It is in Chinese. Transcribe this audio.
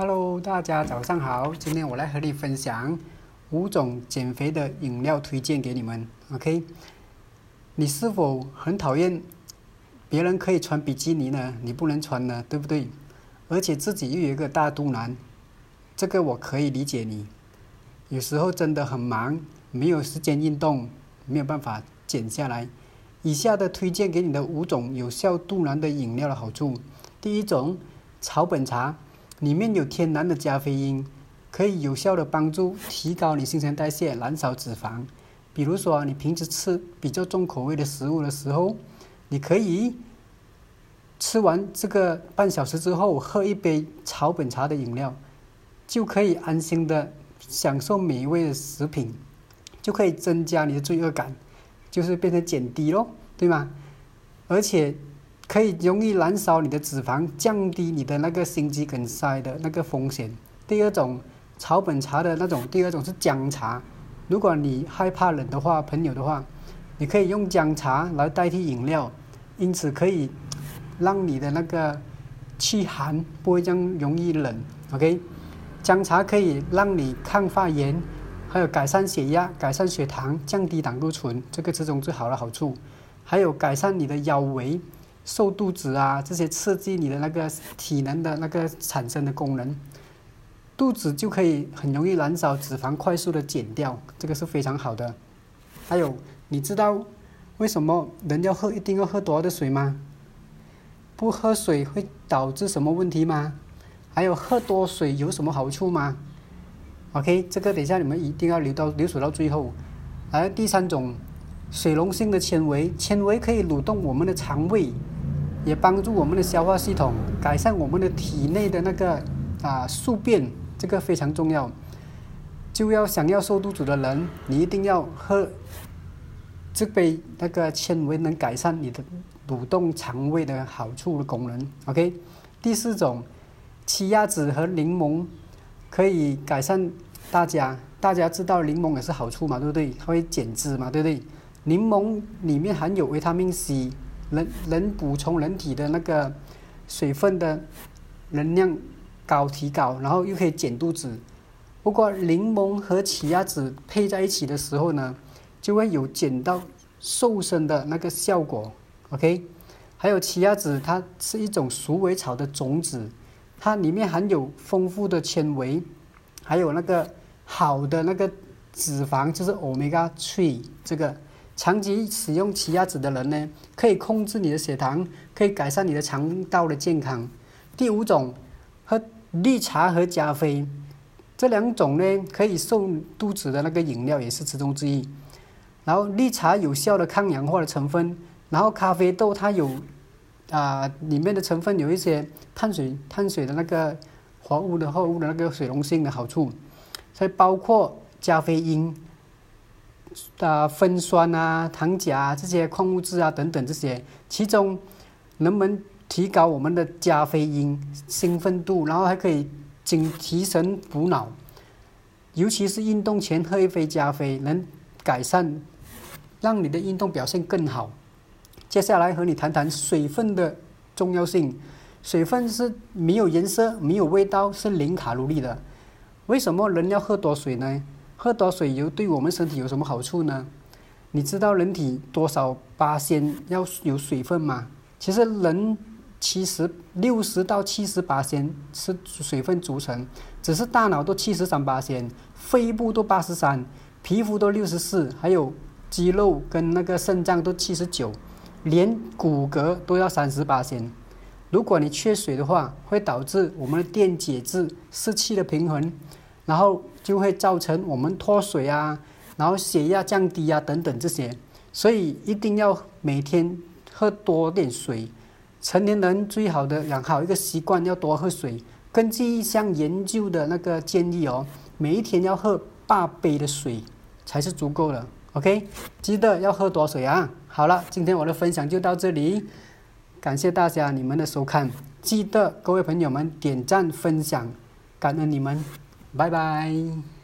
Hello，大家早上好。今天我来和你分享五种减肥的饮料推荐给你们。OK，你是否很讨厌别人可以穿比基尼呢？你不能穿呢，对不对？而且自己又有一个大肚腩，这个我可以理解你。有时候真的很忙，没有时间运动，没有办法减下来。以下的推荐给你的五种有效肚腩的饮料的好处：第一种，草本茶，里面有天然的加菲因，可以有效的帮助提高你新陈代谢，燃烧脂肪。比如说，你平时吃比较重口味的食物的时候，你可以吃完这个半小时之后，喝一杯草本茶的饮料，就可以安心的享受美味的食品，就可以增加你的罪恶感。就是变成减低咯，对吗？而且可以容易燃烧你的脂肪，降低你的那个心肌梗塞的那个风险。第二种草本茶的那种，第二种是姜茶。如果你害怕冷的话，朋友的话，你可以用姜茶来代替饮料，因此可以让你的那个气寒不会这样容易冷。OK，姜茶可以让你抗发炎。还有改善血压、改善血糖、降低胆固醇，这个之中最好的好处。还有改善你的腰围、瘦肚子啊，这些刺激你的那个体能的那个产生的功能，肚子就可以很容易燃烧脂肪，快速的减掉，这个是非常好的。还有，你知道为什么人要喝一定要喝多的水吗？不喝水会导致什么问题吗？还有喝多水有什么好处吗？OK，这个等一下你们一定要留到留守到最后。而第三种，水溶性的纤维，纤维可以蠕动我们的肠胃，也帮助我们的消化系统，改善我们的体内的那个啊宿便，这个非常重要。就要想要瘦肚子的人，你一定要喝这杯那个纤维能改善你的蠕动肠胃的好处的功能。OK，第四种，奇亚籽和柠檬。可以改善大家，大家知道柠檬也是好处嘛，对不对？它会减脂嘛，对不对？柠檬里面含有维他命 C，能能补充人体的那个水分的能量高提高，然后又可以减肚子。不过柠檬和奇亚籽配在一起的时候呢，就会有减到瘦身的那个效果。OK，还有奇亚籽，它是一种鼠尾草的种子。它里面含有丰富的纤维，还有那个好的那个脂肪，就是 omega tree。这个长期使用奇亚籽的人呢，可以控制你的血糖，可以改善你的肠道的健康。第五种，喝绿茶和加菲，这两种呢可以瘦肚子的那个饮料也是其中之一。然后绿茶有效的抗氧化的成分，然后咖啡豆它有。啊，里面的成分有一些碳水、碳水的那个活物的货物的那个水溶性的好处，所以包括咖啡因、啊酚酸啊、糖钾这些矿物质啊等等这些，其中能不能提高我们的加菲因兴奋度，然后还可以精提神补脑，尤其是运动前喝一杯加菲，能改善，让你的运动表现更好。接下来和你谈谈水分的重要性。水分是没有颜色、没有味道，是零卡路里的。为什么人要喝多水呢？喝多水有对我们身体有什么好处呢？你知道人体多少八仙要有水分吗？其实人七十六十到七十八仙是水分组成，只是大脑都七十三八仙，肺部都八十三，皮肤都六十四，还有肌肉跟那个肾脏都七十九。连骨骼都要三十八仙。如果你缺水的话，会导致我们的电解质失去了平衡，然后就会造成我们脱水啊，然后血压降低啊等等这些。所以一定要每天喝多点水。成年人最好的养好一个习惯，要多喝水。根据一项研究的那个建议哦，每一天要喝八杯的水才是足够的。OK，记得要喝多水啊！好了，今天我的分享就到这里，感谢大家你们的收看，记得各位朋友们点赞分享，感恩你们，拜拜。